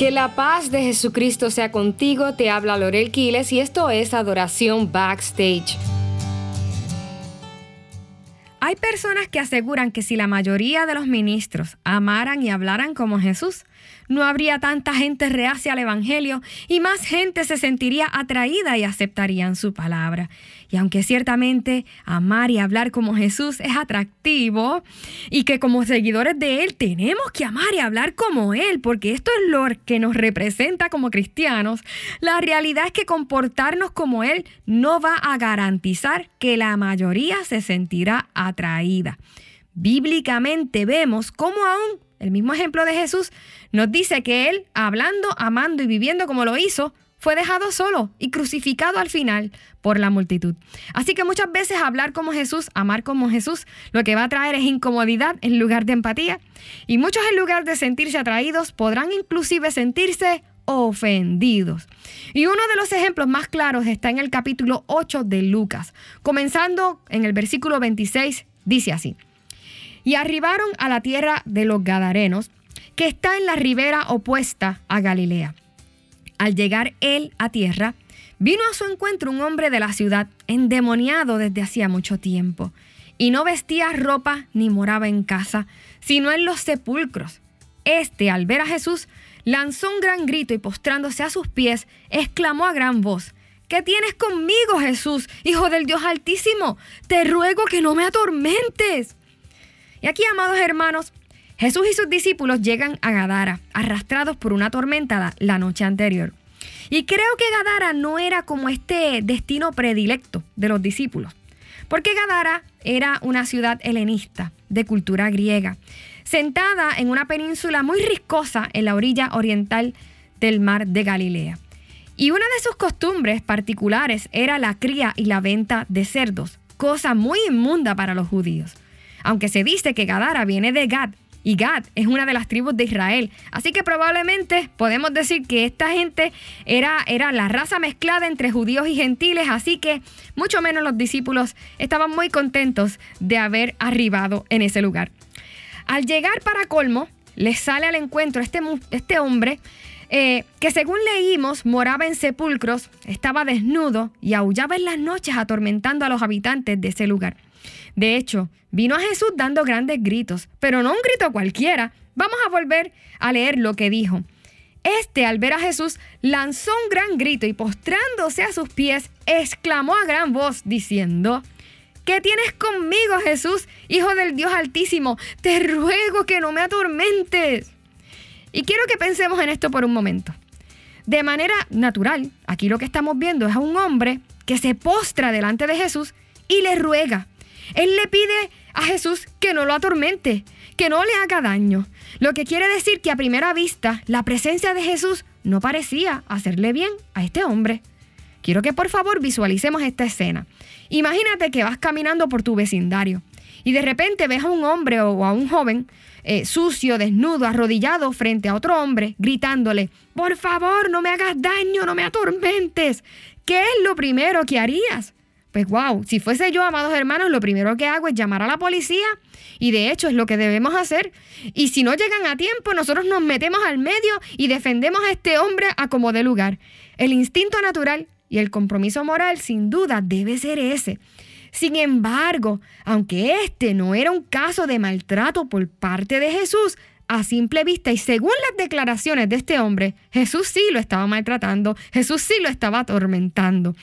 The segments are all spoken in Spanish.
Que la paz de Jesucristo sea contigo, te habla Lorel Quiles y esto es Adoración Backstage. Hay personas que aseguran que si la mayoría de los ministros amaran y hablaran como Jesús, no habría tanta gente reacia al Evangelio y más gente se sentiría atraída y aceptarían su palabra. Y aunque ciertamente amar y hablar como Jesús es atractivo y que como seguidores de Él tenemos que amar y hablar como Él, porque esto es lo que nos representa como cristianos, la realidad es que comportarnos como Él no va a garantizar que la mayoría se sentirá atraída. Bíblicamente vemos cómo aún el mismo ejemplo de Jesús, nos dice que Él, hablando, amando y viviendo como lo hizo, fue dejado solo y crucificado al final por la multitud. Así que muchas veces hablar como Jesús, amar como Jesús, lo que va a traer es incomodidad en lugar de empatía. Y muchos en lugar de sentirse atraídos podrán inclusive sentirse ofendidos. Y uno de los ejemplos más claros está en el capítulo 8 de Lucas. Comenzando en el versículo 26, dice así y arribaron a la tierra de los Gadarenos, que está en la ribera opuesta a Galilea. Al llegar él a tierra, vino a su encuentro un hombre de la ciudad, endemoniado desde hacía mucho tiempo, y no vestía ropa ni moraba en casa, sino en los sepulcros. Este, al ver a Jesús, lanzó un gran grito y postrándose a sus pies, exclamó a gran voz, ¿Qué tienes conmigo, Jesús, Hijo del Dios Altísimo? Te ruego que no me atormentes. Y aquí, amados hermanos, Jesús y sus discípulos llegan a Gadara, arrastrados por una tormenta la noche anterior. Y creo que Gadara no era como este destino predilecto de los discípulos, porque Gadara era una ciudad helenista de cultura griega, sentada en una península muy riscosa en la orilla oriental del mar de Galilea. Y una de sus costumbres particulares era la cría y la venta de cerdos, cosa muy inmunda para los judíos aunque se dice que Gadara viene de Gad, y Gad es una de las tribus de Israel. Así que probablemente podemos decir que esta gente era, era la raza mezclada entre judíos y gentiles, así que mucho menos los discípulos estaban muy contentos de haber arribado en ese lugar. Al llegar para colmo, les sale al encuentro este, este hombre eh, que según leímos moraba en sepulcros, estaba desnudo y aullaba en las noches atormentando a los habitantes de ese lugar. De hecho, vino a Jesús dando grandes gritos, pero no un grito cualquiera. Vamos a volver a leer lo que dijo. Este, al ver a Jesús, lanzó un gran grito y postrándose a sus pies, exclamó a gran voz, diciendo, ¿Qué tienes conmigo, Jesús, Hijo del Dios Altísimo? Te ruego que no me atormentes. Y quiero que pensemos en esto por un momento. De manera natural, aquí lo que estamos viendo es a un hombre que se postra delante de Jesús y le ruega, él le pide a Jesús que no lo atormente, que no le haga daño. Lo que quiere decir que a primera vista la presencia de Jesús no parecía hacerle bien a este hombre. Quiero que por favor visualicemos esta escena. Imagínate que vas caminando por tu vecindario y de repente ves a un hombre o a un joven eh, sucio, desnudo, arrodillado frente a otro hombre, gritándole, por favor, no me hagas daño, no me atormentes. ¿Qué es lo primero que harías? Pues wow, si fuese yo, amados hermanos, lo primero que hago es llamar a la policía y de hecho es lo que debemos hacer. Y si no llegan a tiempo, nosotros nos metemos al medio y defendemos a este hombre a como de lugar. El instinto natural y el compromiso moral sin duda debe ser ese. Sin embargo, aunque este no era un caso de maltrato por parte de Jesús, a simple vista y según las declaraciones de este hombre, Jesús sí lo estaba maltratando, Jesús sí lo estaba atormentando.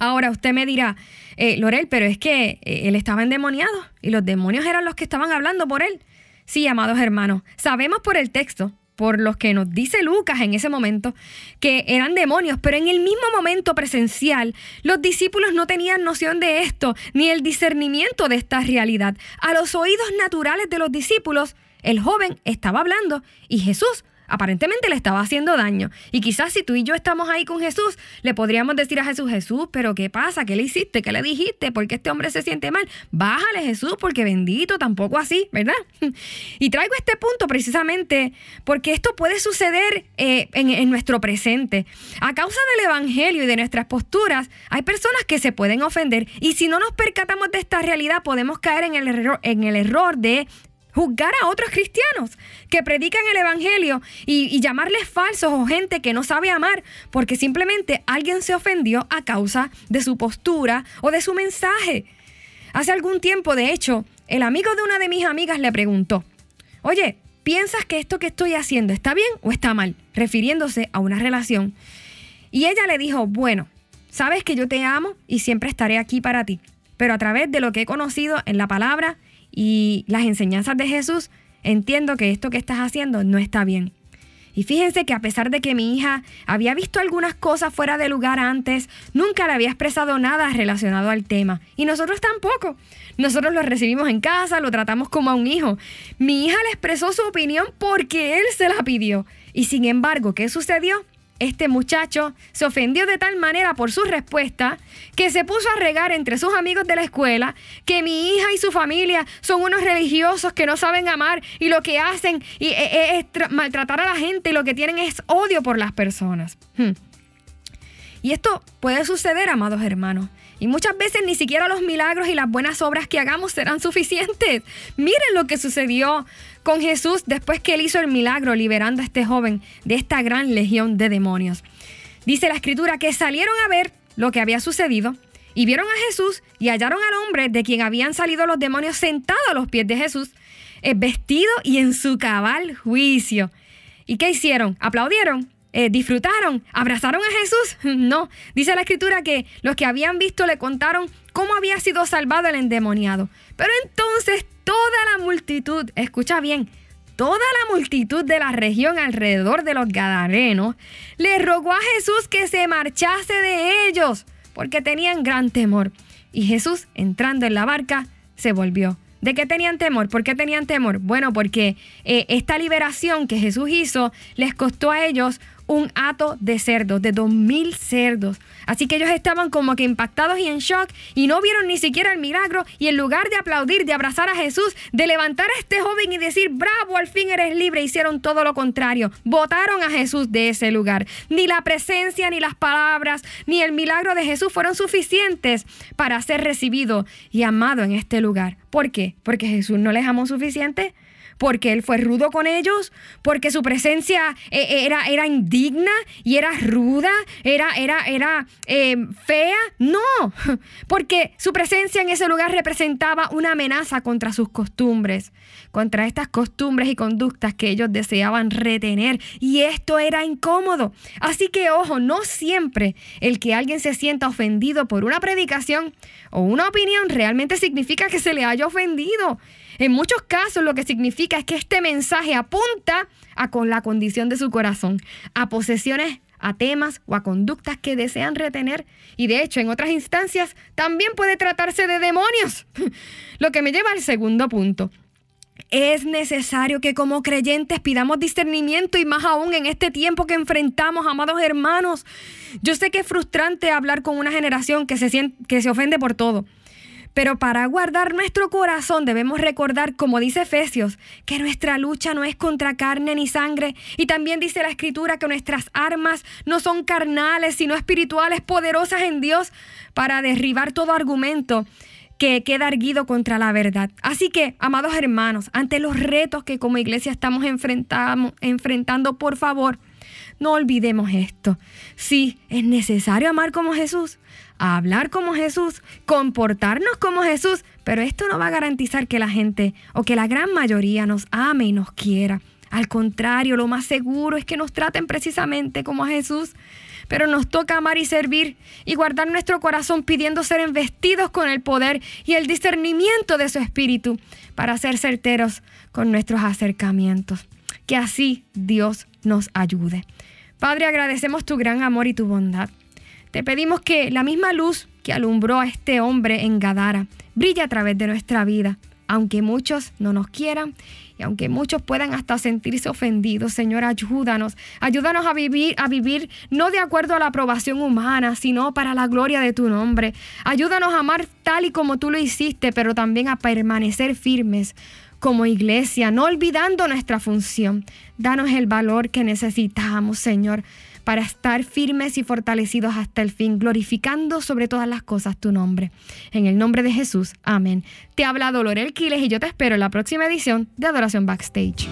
Ahora usted me dirá, eh, Lorel, pero es que eh, él estaba endemoniado y los demonios eran los que estaban hablando por él. Sí, amados hermanos, sabemos por el texto, por los que nos dice Lucas en ese momento, que eran demonios, pero en el mismo momento presencial, los discípulos no tenían noción de esto, ni el discernimiento de esta realidad. A los oídos naturales de los discípulos, el joven estaba hablando y Jesús aparentemente le estaba haciendo daño. Y quizás si tú y yo estamos ahí con Jesús, le podríamos decir a Jesús, Jesús, pero ¿qué pasa? ¿Qué le hiciste? ¿Qué le dijiste? ¿Por qué este hombre se siente mal? Bájale Jesús, porque bendito, tampoco así, ¿verdad? Y traigo este punto precisamente porque esto puede suceder eh, en, nuestro presente. A causa del Evangelio y de nuestras posturas, hay personas que se pueden ofender y si no nos percatamos de esta realidad podemos caer en el error, en el error de juzgar a otros cristianos que predican el Evangelio y, llamarles falsos o gente que no sabe amar porque simplemente alguien se ofendió a causa de su postura o de su mensaje. Hace algún tiempo, de hecho, el amigo de una de mis amigas le preguntó, oye, ¿piensas que esto que estoy haciendo está bien o está mal? refiriéndose a una relación. Y ella le dijo, bueno, sabes que yo te amo y siempre estaré aquí para ti, pero a través de lo que he conocido en la palabra y las enseñanzas de Jesús, entiendo que esto que estás haciendo no está bien. Y fíjense que a pesar de que mi hija había visto algunas cosas fuera de lugar antes, nunca le había expresado nada relacionado al tema. Y nosotros tampoco. Nosotros lo recibimos en casa, lo tratamos como a un hijo. Mi hija le expresó su opinión porque él se la pidió. Y sin embargo, ¿qué sucedió? Este muchacho se ofendió de tal manera por su respuesta que se puso a regar entre sus amigos de la escuela que mi hija y su familia son unos religiosos que no saben amar y lo que hacen e, e, es maltratar a la gente y lo que tienen es odio por las personas. Hmm. Y esto puede suceder, amados hermanos. Y muchas veces ni siquiera los milagros y las buenas obras que hagamos serán suficientes. Miren lo que sucedió con Jesús después que él hizo el milagro liberando a este joven de esta gran legión de demonios. Dice la escritura que salieron a ver lo que había sucedido y vieron a Jesús y hallaron al hombre de quien habían salido los demonios sentado a los pies de Jesús, eh, vestido y en su cabal juicio. ¿Y qué hicieron? ¿Aplaudieron? Eh, disfrutaron, abrazaron a Jesús. No, dice la escritura que los que habían visto le contaron cómo había sido salvado el endemoniado. Pero entonces toda la multitud, escucha bien, toda la multitud de la región alrededor de los Gadarenos le rogó a Jesús que se marchase de ellos, porque tenían gran temor. Y Jesús, entrando en la barca, se volvió. ¿De qué tenían temor? ¿Por qué tenían temor? Bueno, porque eh, esta liberación que Jesús hizo les costó a ellos un hato de cerdos, de dos mil cerdos. Así que ellos estaban como que impactados y en shock y no vieron ni siquiera el milagro y en lugar de aplaudir, de abrazar a Jesús, de levantar a este joven y decir, bravo, al fin eres libre, hicieron todo lo contrario. Votaron a Jesús de ese lugar. Ni la presencia, ni las palabras, ni el milagro de Jesús fueron suficientes para ser recibido y amado en este lugar. ¿Por qué? Porque Jesús no les amó suficiente porque él fue rudo con ellos, porque su presencia eh, eh, era, era indigna y era ruda, era, era, era eh, fea. No, porque su presencia en ese lugar representaba una amenaza contra sus costumbres, contra estas costumbres y conductas que ellos deseaban retener. Y esto era incómodo. Así que ojo, no siempre el que alguien se sienta ofendido por una predicación o una opinión realmente significa que se le haya ofendido. En muchos casos lo que significa es que este mensaje apunta a con la condición de su corazón, a posesiones, a temas o a conductas que desean retener. Y de hecho, en otras instancias también puede tratarse de demonios. Lo que me lleva al segundo punto. Es necesario que como creyentes pidamos discernimiento y más aún en este tiempo que enfrentamos, amados hermanos. Yo sé que es frustrante hablar con una generación que se, que se ofende por todo. Pero para guardar nuestro corazón debemos recordar, como dice Efesios, que nuestra lucha no es contra carne ni sangre. Y también dice la Escritura que nuestras armas no son carnales, sino espirituales, poderosas en Dios para derribar todo argumento que queda erguido contra la verdad. Así que, amados hermanos, ante los retos que como iglesia estamos enfrentando, por favor, no olvidemos esto. Sí, es necesario amar como Jesús, hablar como Jesús, comportarnos como Jesús, pero esto no va a garantizar que la gente o que la gran mayoría nos ame y nos quiera. Al contrario, lo más seguro es que nos traten precisamente como a Jesús. Pero nos toca amar y servir y guardar nuestro corazón pidiendo ser investidos con el poder y el discernimiento de su espíritu para ser certeros con nuestros acercamientos. Que así Dios nos ayude. Padre, agradecemos tu gran amor y tu bondad. Te pedimos que la misma luz que alumbró a este hombre en Gadara brille a través de nuestra vida, aunque muchos no nos quieran y aunque muchos puedan hasta sentirse ofendidos, Señor, ayúdanos. Ayúdanos a vivir, a vivir no de acuerdo a la aprobación humana, sino para la gloria de tu nombre. Ayúdanos a amar tal y como tú lo hiciste, pero también a permanecer firmes como iglesia, no olvidando nuestra función. Danos el valor que necesitamos, Señor, para estar firmes y fortalecidos hasta el fin, glorificando sobre todas las cosas tu nombre. En el nombre de Jesús, amén. Te habla Dolor Quiles y yo te espero en la próxima edición de Adoración Backstage.